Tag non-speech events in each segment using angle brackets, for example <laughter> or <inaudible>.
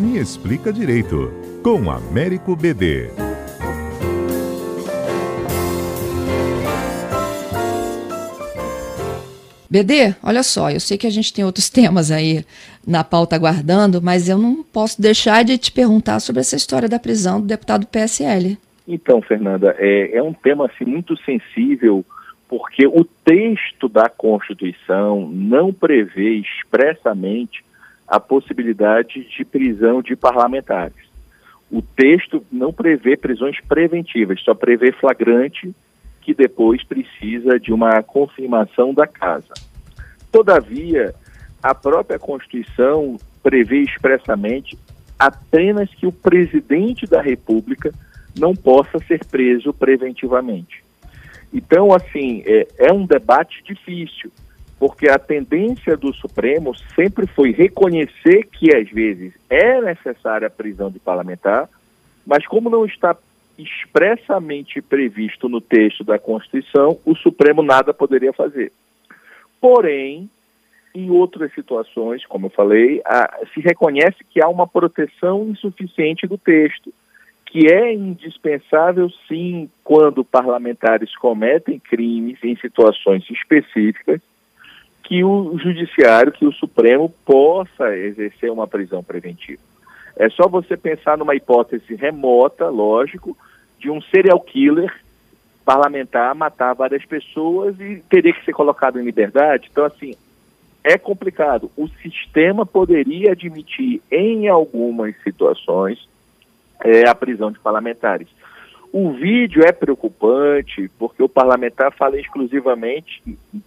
Me Explica Direito, com Américo BD. BD, olha só, eu sei que a gente tem outros <laughs> temas aí na pauta aguardando, mas eu não posso deixar de te perguntar sobre essa história da prisão do deputado PSL. Então, Fernanda, é, é um tema assim, muito sensível, porque o texto da Constituição não prevê expressamente a possibilidade de prisão de parlamentares. O texto não prevê prisões preventivas, só prevê flagrante que depois precisa de uma confirmação da casa. Todavia, a própria Constituição prevê expressamente apenas que o presidente da República não possa ser preso preventivamente. Então, assim, é, é um debate difícil, porque a tendência do Supremo sempre foi reconhecer que, às vezes, é necessária a prisão de parlamentar, mas como não está expressamente previsto no texto da Constituição, o Supremo nada poderia fazer. Porém, em outras situações, como eu falei, a, se reconhece que há uma proteção insuficiente do texto que é indispensável, sim, quando parlamentares cometem crimes em situações específicas, que o judiciário, que o Supremo possa exercer uma prisão preventiva. É só você pensar numa hipótese remota, lógico, de um serial killer parlamentar matar várias pessoas e teria que ser colocado em liberdade. Então, assim, é complicado. O sistema poderia admitir, em algumas situações, é, a prisão de parlamentares. O vídeo é preocupante porque o parlamentar fala exclusivamente,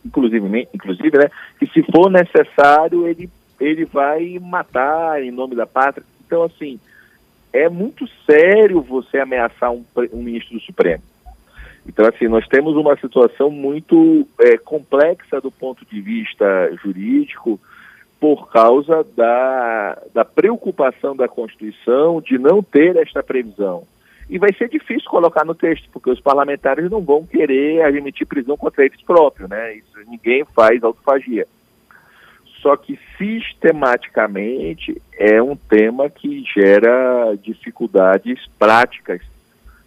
inclusive, inclusive né, que se for necessário ele, ele vai matar em nome da pátria. Então, assim, é muito sério você ameaçar um, um ministro do Supremo. Então, assim, nós temos uma situação muito é, complexa do ponto de vista jurídico, por causa da, da preocupação da Constituição de não ter esta previsão. E vai ser difícil colocar no texto, porque os parlamentares não vão querer admitir prisão contra eles próprios, né? Isso, ninguém faz autofagia. Só que sistematicamente é um tema que gera dificuldades práticas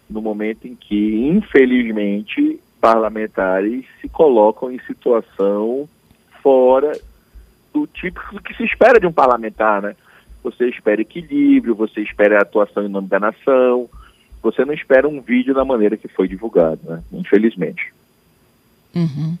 no momento em que, infelizmente, parlamentares se colocam em situação fora do típico que se espera de um parlamentar, né? Você espera equilíbrio, você espera atuação em nome da nação, você não espera um vídeo da maneira que foi divulgado, né? Infelizmente. Uhum.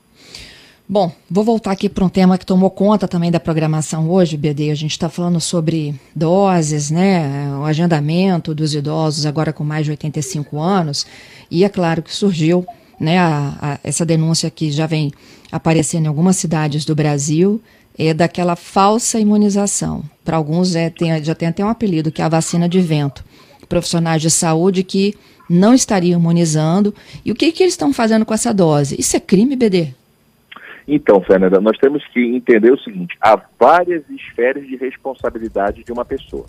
Bom, vou voltar aqui para um tema que tomou conta também da programação hoje, BD. A gente está falando sobre doses, né? O agendamento dos idosos agora com mais de 85 anos. E é claro que surgiu né, a, a, essa denúncia que já vem aparecendo em algumas cidades do Brasil é daquela falsa imunização. Para alguns é, tem, já tem até um apelido, que é a vacina de vento. Profissionais de saúde que não estariam imunizando. E o que, que eles estão fazendo com essa dose? Isso é crime, BD? Então, Fernanda, nós temos que entender o seguinte: há várias esferas de responsabilidade de uma pessoa.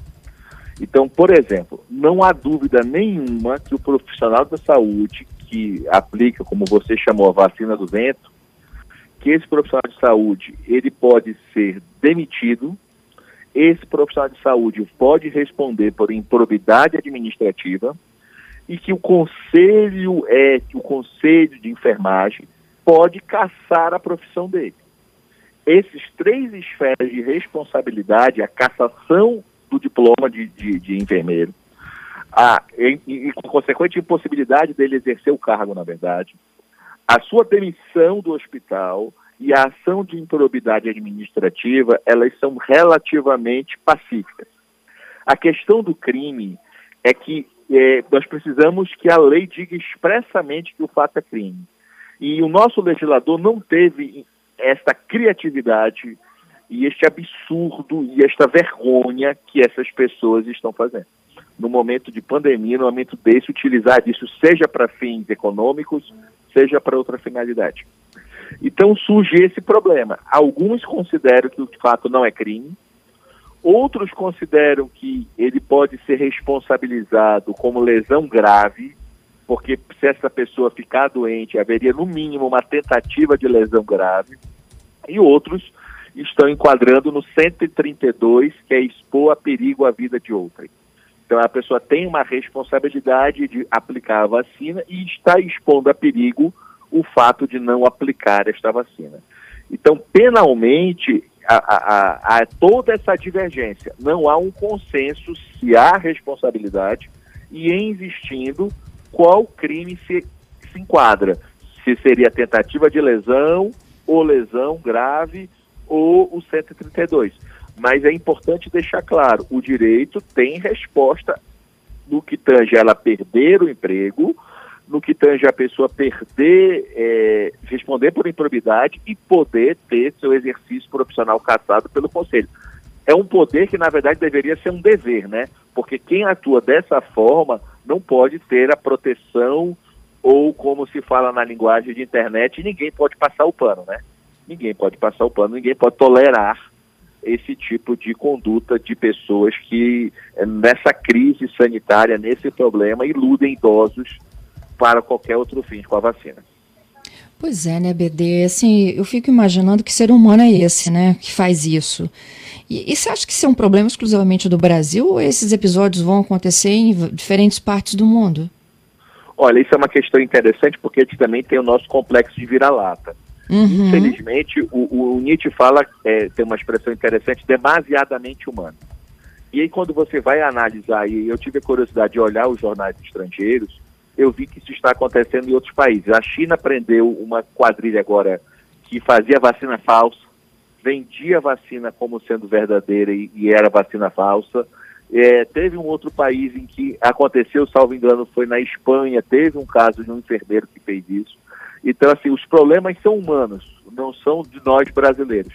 Então, por exemplo, não há dúvida nenhuma que o profissional da saúde que aplica, como você chamou, a vacina do vento, que esse profissional de saúde ele pode ser demitido, esse profissional de saúde pode responder por improbidade administrativa e que o conselho é que o conselho de enfermagem pode caçar a profissão dele. Esses três esferas de responsabilidade, a cassação do diploma de, de, de enfermeiro, a, e, e, com consequente impossibilidade dele exercer o cargo, na verdade, a sua demissão do hospital e a ação de improbidade administrativa, elas são relativamente pacíficas. A questão do crime é que é, nós precisamos que a lei diga expressamente que o fato é crime. E o nosso legislador não teve esta criatividade e este absurdo e esta vergonha que essas pessoas estão fazendo. No momento de pandemia, no momento desse, utilizar disso seja para fins econômicos, seja para outra finalidade. Então surge esse problema. Alguns consideram que o fato não é crime, outros consideram que ele pode ser responsabilizado como lesão grave, porque se essa pessoa ficar doente, haveria no mínimo uma tentativa de lesão grave, e outros estão enquadrando no 132, que é expor a perigo a vida de outrem. Então a pessoa tem uma responsabilidade de aplicar a vacina e está expondo a perigo o fato de não aplicar esta vacina. Então, penalmente, há, toda essa divergência. Não há um consenso se há responsabilidade e, existindo, qual crime se, se enquadra. Se seria tentativa de lesão, ou lesão grave, ou o 132. Mas é importante deixar claro: o direito tem resposta no que tange ela perder o emprego, no que tange a pessoa perder, é, responder por improbidade e poder ter seu exercício profissional cassado pelo conselho. É um poder que, na verdade, deveria ser um dever, né? Porque quem atua dessa forma não pode ter a proteção ou, como se fala na linguagem de internet, ninguém pode passar o pano, né? Ninguém pode passar o pano, ninguém pode tolerar esse tipo de conduta de pessoas que, nessa crise sanitária, nesse problema, iludem idosos para qualquer outro fim com a vacina. Pois é, né, BD? Assim, eu fico imaginando que ser humano é esse, né, que faz isso. E, e você acha que isso é um problema exclusivamente do Brasil ou esses episódios vão acontecer em diferentes partes do mundo? Olha, isso é uma questão interessante porque a gente também tem o nosso complexo de vira-lata. Uhum. Infelizmente, o, o, Nietzsche fala, é, tem uma expressão interessante, demasiadamente humano. E aí, quando você vai analisar, e eu tive a curiosidade de olhar os jornais estrangeiros, eu vi que isso está acontecendo em outros países. A China prendeu uma quadrilha agora que fazia vacina falsa, vendia vacina como sendo verdadeira e, e era vacina falsa. É, teve um outro país em que aconteceu, salvo engano, foi na Espanha, teve um caso de um enfermeiro que fez isso. Então, assim, os problemas são humanos, não são de nós brasileiros.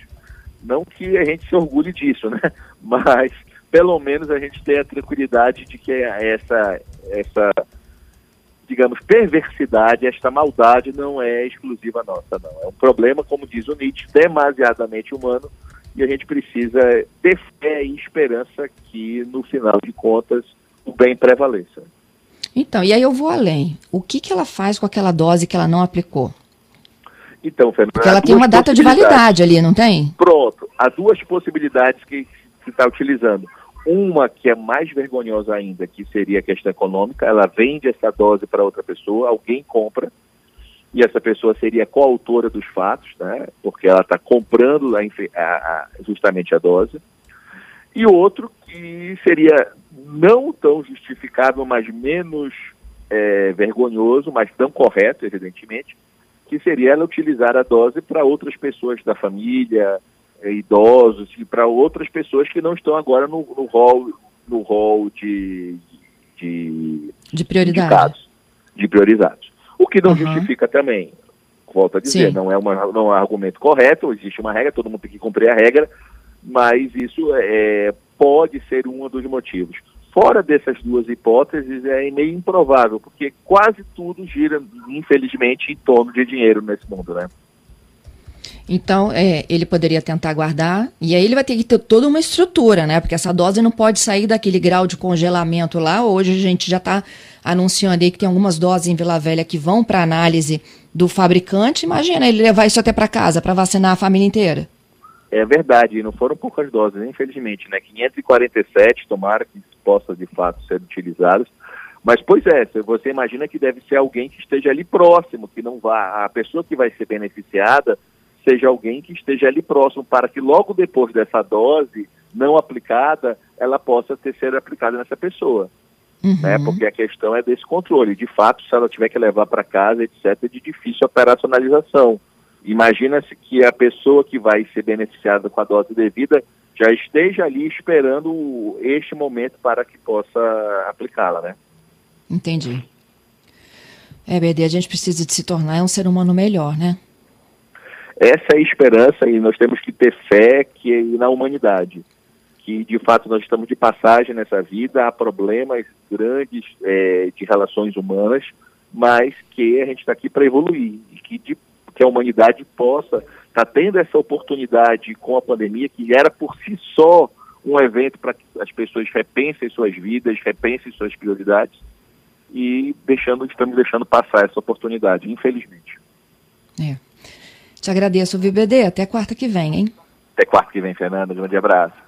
Não que a gente se orgulhe disso, né? <laughs> Mas, pelo menos, a gente tem a tranquilidade de que essa, essa digamos, perversidade, esta maldade não é exclusiva nossa, não. É um problema, como diz o Nietzsche, demasiadamente humano e a gente precisa ter fé e esperança que, no final de contas, o bem prevaleça. Então, e aí eu vou além. O que, que ela faz com aquela dose que ela não aplicou? Então, Fernanda, Porque ela tem uma data de validade ali, não tem? Pronto. Há duas possibilidades que se está utilizando. Uma que é mais vergonhosa ainda, que seria a questão econômica, ela vende essa dose para outra pessoa, alguém compra, e essa pessoa seria coautora dos fatos, né, porque ela está comprando a, a, justamente a dose. E outro que seria não tão justificável, mas menos é, vergonhoso, mas tão correto, evidentemente, que seria ela utilizar a dose para outras pessoas da família, idosos e para outras pessoas que não estão agora no, no hall no hall de de, de prioridade de priorizados o que não uhum. justifica também volto a dizer Sim. não é uma não é um argumento correto existe uma regra todo mundo tem que cumprir a regra mas isso é, pode ser um dos motivos fora dessas duas hipóteses é meio improvável porque quase tudo gira infelizmente em torno de dinheiro nesse mundo né então, é, ele poderia tentar guardar, e aí ele vai ter que ter toda uma estrutura, né? Porque essa dose não pode sair daquele grau de congelamento lá. Hoje a gente já está anunciando aí que tem algumas doses em Vila Velha que vão para análise do fabricante. Imagina ele levar isso até para casa para vacinar a família inteira. É verdade, não foram poucas doses, infelizmente, né? 547, tomara que possa de fato ser utilizados. Mas, pois é, você imagina que deve ser alguém que esteja ali próximo, que não vá. A pessoa que vai ser beneficiada seja alguém que esteja ali próximo, para que logo depois dessa dose não aplicada, ela possa ter ser aplicada nessa pessoa. Uhum. Né? Porque a questão é desse controle. De fato, se ela tiver que levar para casa, etc., é de difícil operacionalização. Imagina-se que a pessoa que vai ser beneficiada com a dose devida já esteja ali esperando este momento para que possa aplicá-la, né? Entendi. É, BD, a gente precisa de se tornar um ser humano melhor, né? Essa é a esperança e nós temos que ter fé que na humanidade, que de fato nós estamos de passagem nessa vida, há problemas grandes é, de relações humanas, mas que a gente está aqui para evoluir e que, de, que a humanidade possa estar tá tendo essa oportunidade com a pandemia, que era por si só um evento para que as pessoas repensem suas vidas, repensem suas prioridades e deixando, estamos deixando passar essa oportunidade, infelizmente. É. Te agradeço, VBD. Até quarta que vem, hein? Até quarta que vem, Fernando. Grande abraço.